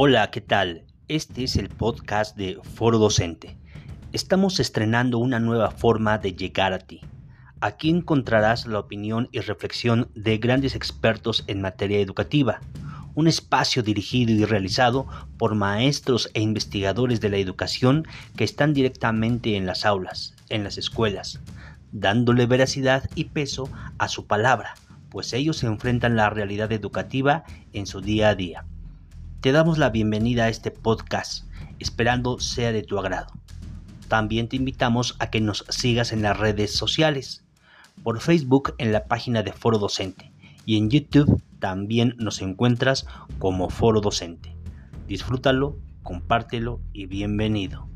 Hola, ¿qué tal? Este es el podcast de Foro Docente. Estamos estrenando una nueva forma de llegar a ti. Aquí encontrarás la opinión y reflexión de grandes expertos en materia educativa, un espacio dirigido y realizado por maestros e investigadores de la educación que están directamente en las aulas, en las escuelas, dándole veracidad y peso a su palabra, pues ellos se enfrentan la realidad educativa en su día a día. Te damos la bienvenida a este podcast, esperando sea de tu agrado. También te invitamos a que nos sigas en las redes sociales, por Facebook en la página de Foro Docente y en YouTube también nos encuentras como Foro Docente. Disfrútalo, compártelo y bienvenido.